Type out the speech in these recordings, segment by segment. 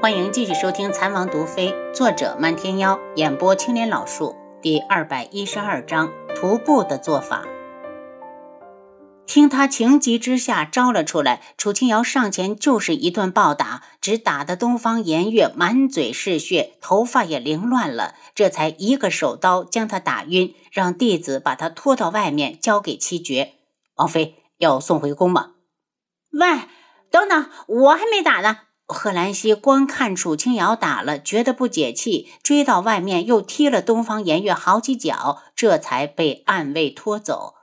欢迎继续收听《残王毒妃》，作者漫天妖，演播青莲老树，第二百一十二章：徒步的做法。听他情急之下招了出来，楚清瑶上前就是一顿暴打，只打得东方颜月满嘴是血，头发也凌乱了，这才一个手刀将他打晕，让弟子把他拖到外面交给七绝。王妃要送回宫吗？喂，等等，我还没打呢。贺兰溪光看楚清瑶打了，觉得不解气，追到外面又踢了东方颜月好几脚，这才被暗卫拖走。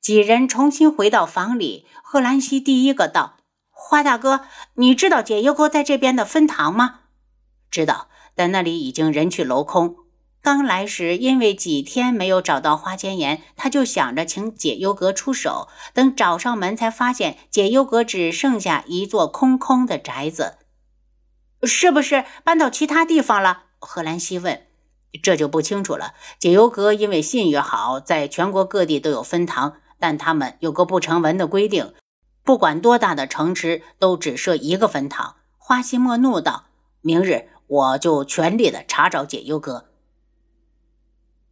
几人重新回到房里，贺兰溪第一个道：“花大哥，你知道解忧阁在这边的分堂吗？”“知道，但那里已经人去楼空。刚来时因为几天没有找到花千颜，他就想着请解忧阁出手。等找上门，才发现解忧阁只剩下一座空空的宅子。”是不是搬到其他地方了？贺兰西问。这就不清楚了。解忧阁因为信誉好，在全国各地都有分堂，但他们有个不成文的规定，不管多大的城池，都只设一个分堂。花希墨怒道：“明日我就全力的查找解忧阁。”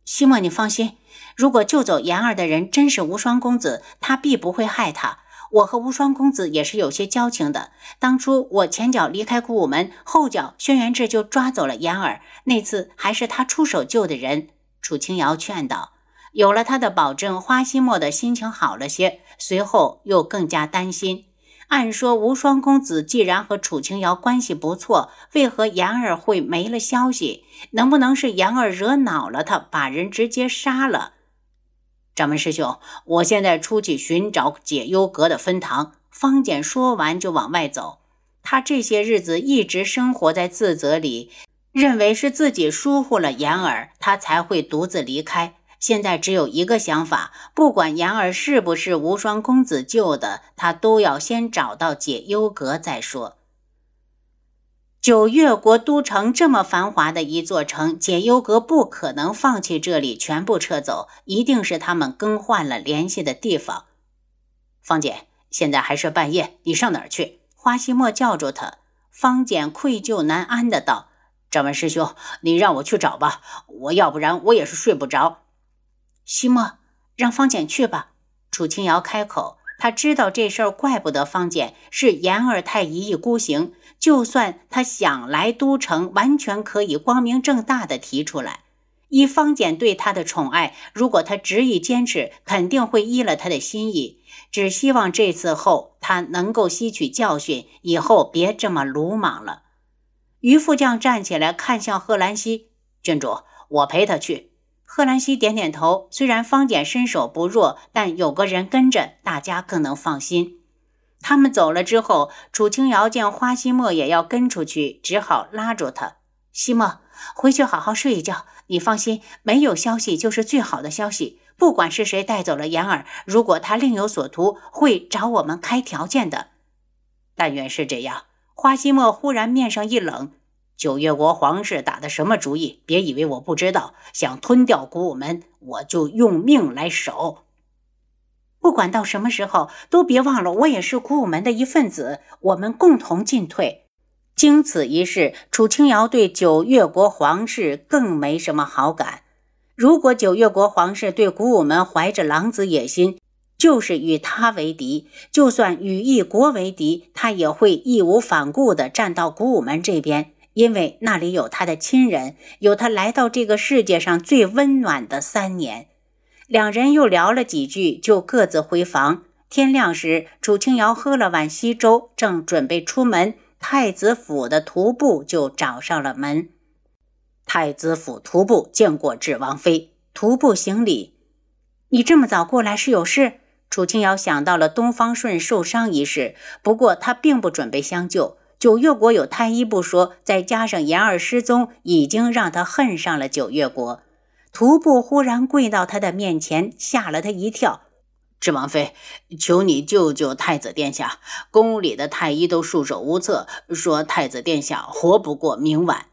希莫，你放心，如果救走言儿的人真是无双公子，他必不会害他。我和无双公子也是有些交情的。当初我前脚离开古武门，后脚轩辕志就抓走了言儿。那次还是他出手救的人。楚清瑶劝道：“有了他的保证，花希墨的心情好了些。随后又更加担心。按说无双公子既然和楚清瑶关系不错，为何言儿会没了消息？能不能是言儿惹恼了他，把人直接杀了？”掌门师兄，我现在出去寻找解忧阁的分堂。方简说完就往外走。他这些日子一直生活在自责里，认为是自己疏忽了言儿，他才会独自离开。现在只有一个想法：不管言儿是不是无双公子救的，他都要先找到解忧阁再说。九月国都城这么繁华的一座城，解忧阁不可能放弃这里全部撤走，一定是他们更换了联系的地方。方简，现在还是半夜，你上哪儿去？花希墨叫住他。方简愧疚难安的道：“掌门师兄，你让我去找吧，我要不然我也是睡不着。”希墨，让方简去吧。楚清瑶开口。他知道这事儿怪不得方简，是严二太一意孤行。就算他想来都城，完全可以光明正大的提出来。以方简对他的宠爱，如果他执意坚持，肯定会依了他的心意。只希望这次后他能够吸取教训，以后别这么鲁莽了。于副将站起来，看向贺兰溪郡主：“我陪他去。”贺兰溪点点头。虽然方简身手不弱，但有个人跟着，大家更能放心。他们走了之后，楚清瑶见花希墨也要跟出去，只好拉住他：“希墨，回去好好睡一觉。你放心，没有消息就是最好的消息。不管是谁带走了言儿，如果他另有所图，会找我们开条件的。但愿是这样。”花希墨忽然面上一冷。九月国皇室打的什么主意？别以为我不知道。想吞掉古武门，我就用命来守。不管到什么时候，都别忘了，我也是古武门的一份子。我们共同进退。经此一事，楚清瑶对九月国皇室更没什么好感。如果九月国皇室对古武门怀着狼子野心，就是与他为敌。就算与一国为敌，他也会义无反顾地站到古武门这边。因为那里有他的亲人，有他来到这个世界上最温暖的三年。两人又聊了几句，就各自回房。天亮时，楚清瑶喝了碗稀粥，正准备出门，太子府的徒步就找上了门。太子府徒步见过智王妃，徒步行礼。你这么早过来是有事？楚清瑶想到了东方顺受伤一事，不过他并不准备相救。九月国有太医不说，再加上言儿失踪，已经让他恨上了九月国。徒步忽然跪到他的面前，吓了他一跳。智王妃，求你救救太子殿下！宫里的太医都束手无策，说太子殿下活不过明晚。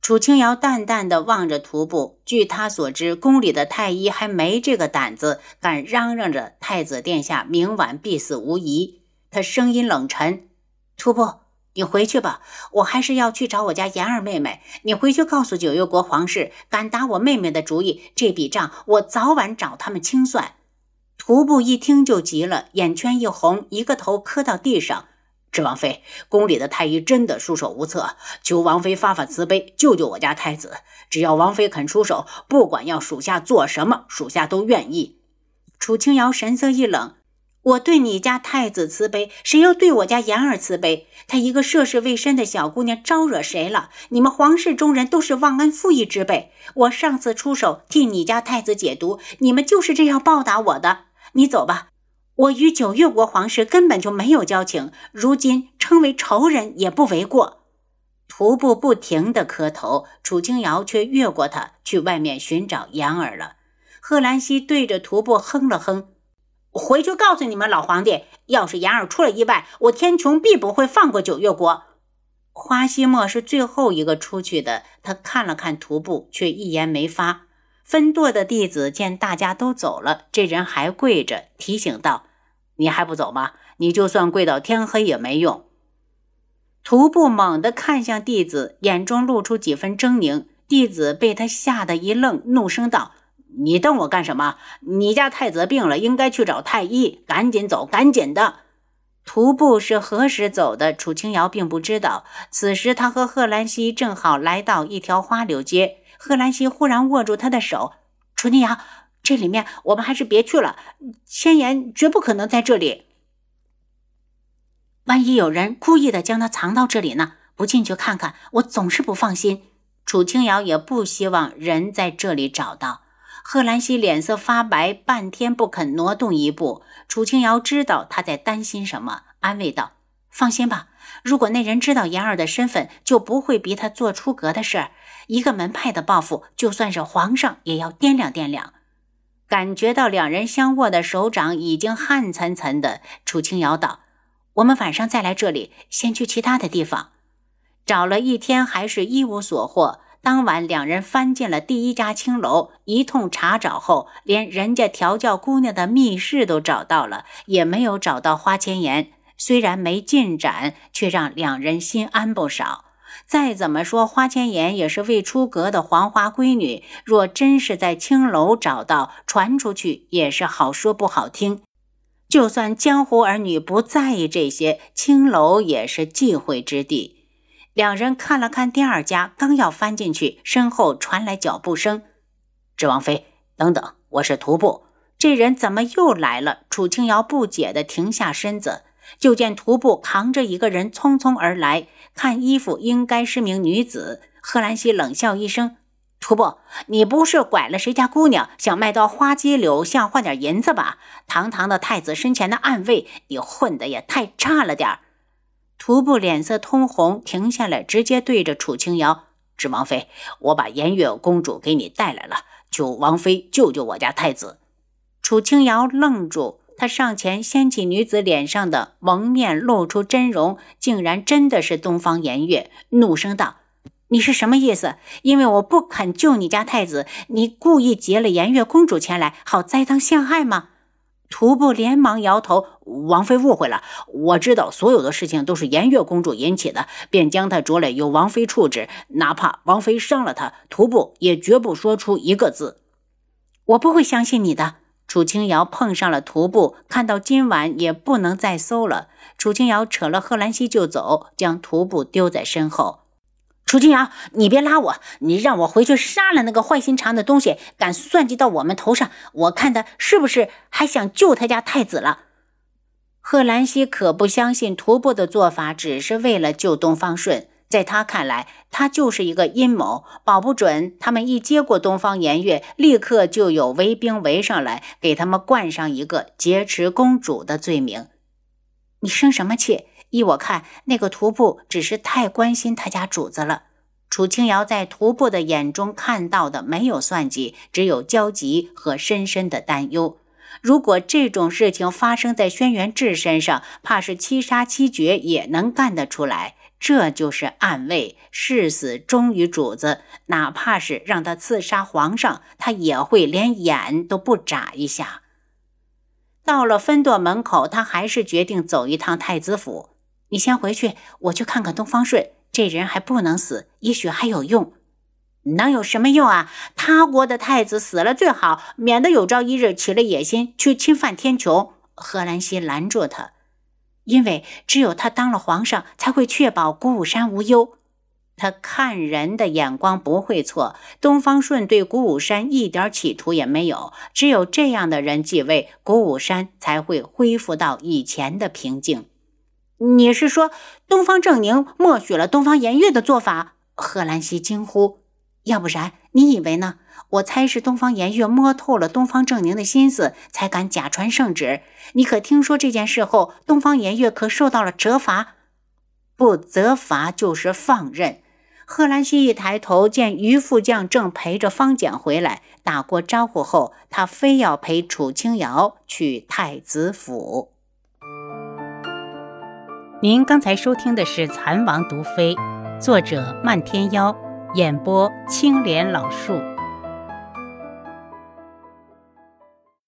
楚清瑶淡淡的望着徒步，据他所知，宫里的太医还没这个胆子，敢嚷嚷着太子殿下明晚必死无疑。他声音冷沉：“徒步。”你回去吧，我还是要去找我家妍儿妹妹。你回去告诉九月国皇室，敢打我妹妹的主意，这笔账我早晚找他们清算。徒步一听就急了，眼圈一红，一个头磕到地上。智王妃，宫里的太医真的束手无策，求王妃发发慈悲，救救我家太子。只要王妃肯出手，不管要属下做什么，属下都愿意。楚清瑶神色一冷。我对你家太子慈悲，谁又对我家妍儿慈悲？她一个涉世未深的小姑娘，招惹谁了？你们皇室中人都是忘恩负义之辈。我上次出手替你家太子解毒，你们就是这样报答我的。你走吧，我与九月国皇室根本就没有交情，如今称为仇人也不为过。徒步不停地磕头，楚清瑶却越过他去外面寻找妍儿了。贺兰溪对着徒步哼了哼。回去告诉你们老皇帝，要是言儿出了意外，我天穹必不会放过九月国。花希墨是最后一个出去的，他看了看徒步，却一言没发。分舵的弟子见大家都走了，这人还跪着，提醒道：“你还不走吗？你就算跪到天黑也没用。”徒步猛地看向弟子，眼中露出几分狰狞。弟子被他吓得一愣，怒声道。你瞪我干什么？你家太子病了，应该去找太医。赶紧走，赶紧的！徒步是何时走的？楚清瑶并不知道。此时，他和贺兰溪正好来到一条花柳街。贺兰溪忽然握住他的手：“楚清瑶，这里面我们还是别去了。千言绝不可能在这里。万一有人故意的将他藏到这里呢？不进去看看，我总是不放心。”楚清瑶也不希望人在这里找到。贺兰溪脸色发白，半天不肯挪动一步。楚清瑶知道他在担心什么，安慰道：“放心吧，如果那人知道妍儿的身份，就不会逼他做出格的事儿。一个门派的报复，就算是皇上也要掂量掂量。”感觉到两人相握的手掌已经汗涔涔的，楚清瑶道：“我们晚上再来这里，先去其他的地方。”找了一天，还是一无所获。当晚，两人翻进了第一家青楼，一通查找后，连人家调教姑娘的密室都找到了，也没有找到花千颜。虽然没进展，却让两人心安不少。再怎么说，花千颜也是未出阁的黄花闺女，若真是在青楼找到，传出去也是好说不好听。就算江湖儿女不在意这些，青楼也是忌讳之地。两人看了看第二家，刚要翻进去，身后传来脚步声。智王妃，等等，我是徒步。这人怎么又来了？楚清瑶不解地停下身子，就见徒步扛着一个人匆匆而来，看衣服应该是名女子。贺兰溪冷笑一声：“徒步，你不是拐了谁家姑娘，想卖到花街柳巷换点银子吧？堂堂的太子身前的暗卫，你混得也太差了点儿。”徒步脸色通红，停下来，直接对着楚清瑶：“智王妃，我把颜月公主给你带来了，求王妃救救我家太子。”楚清瑶愣住，她上前掀起女子脸上的蒙面，露出真容，竟然真的是东方颜月，怒声道：“你是什么意思？因为我不肯救你家太子，你故意劫了颜月公主前来，好栽赃陷害吗？”徒步连忙摇头：“王妃误会了，我知道所有的事情都是颜月公主引起的，便将她捉来由王妃处置。哪怕王妃伤了她，徒步也绝不说出一个字。我不会相信你的。”楚清瑶碰上了徒步，看到今晚也不能再搜了。楚清瑶扯了贺兰溪就走，将徒步丢在身后。楚清瑶，你别拉我！你让我回去杀了那个坏心肠的东西，敢算计到我们头上，我看他是不是还想救他家太子了？贺兰溪可不相信徒步的做法只是为了救东方顺，在他看来，他就是一个阴谋，保不准他们一接过东方颜月，立刻就有围兵围上来，给他们冠上一个劫持公主的罪名。你生什么气？依我看，那个徒步只是太关心他家主子了。楚清瑶在徒步的眼中看到的没有算计，只有焦急和深深的担忧。如果这种事情发生在轩辕志身上，怕是七杀七绝也能干得出来。这就是暗卫，誓死忠于主子，哪怕是让他刺杀皇上，他也会连眼都不眨一下。到了分舵门口，他还是决定走一趟太子府。你先回去，我去看看东方顺。这人还不能死，也许还有用。能有什么用啊？他国的太子死了最好，免得有朝一日起了野心去侵犯天穹。贺兰西拦住他，因为只有他当了皇上，才会确保古武山无忧。他看人的眼光不会错。东方顺对古武山一点企图也没有，只有这样的人继位，古武山才会恢复到以前的平静。你是说东方正宁默许了东方颜月的做法？贺兰西惊呼。要不然，你以为呢？我猜是东方颜月摸透了东方正宁的心思，才敢假传圣旨。你可听说这件事后，东方颜月可受到了责罚？不责罚就是放任。贺兰西一抬头，见于副将正陪着方简回来，打过招呼后，他非要陪楚清瑶去太子府。您刚才收听的是《蚕王毒妃》，作者漫天妖。演播：青莲老树。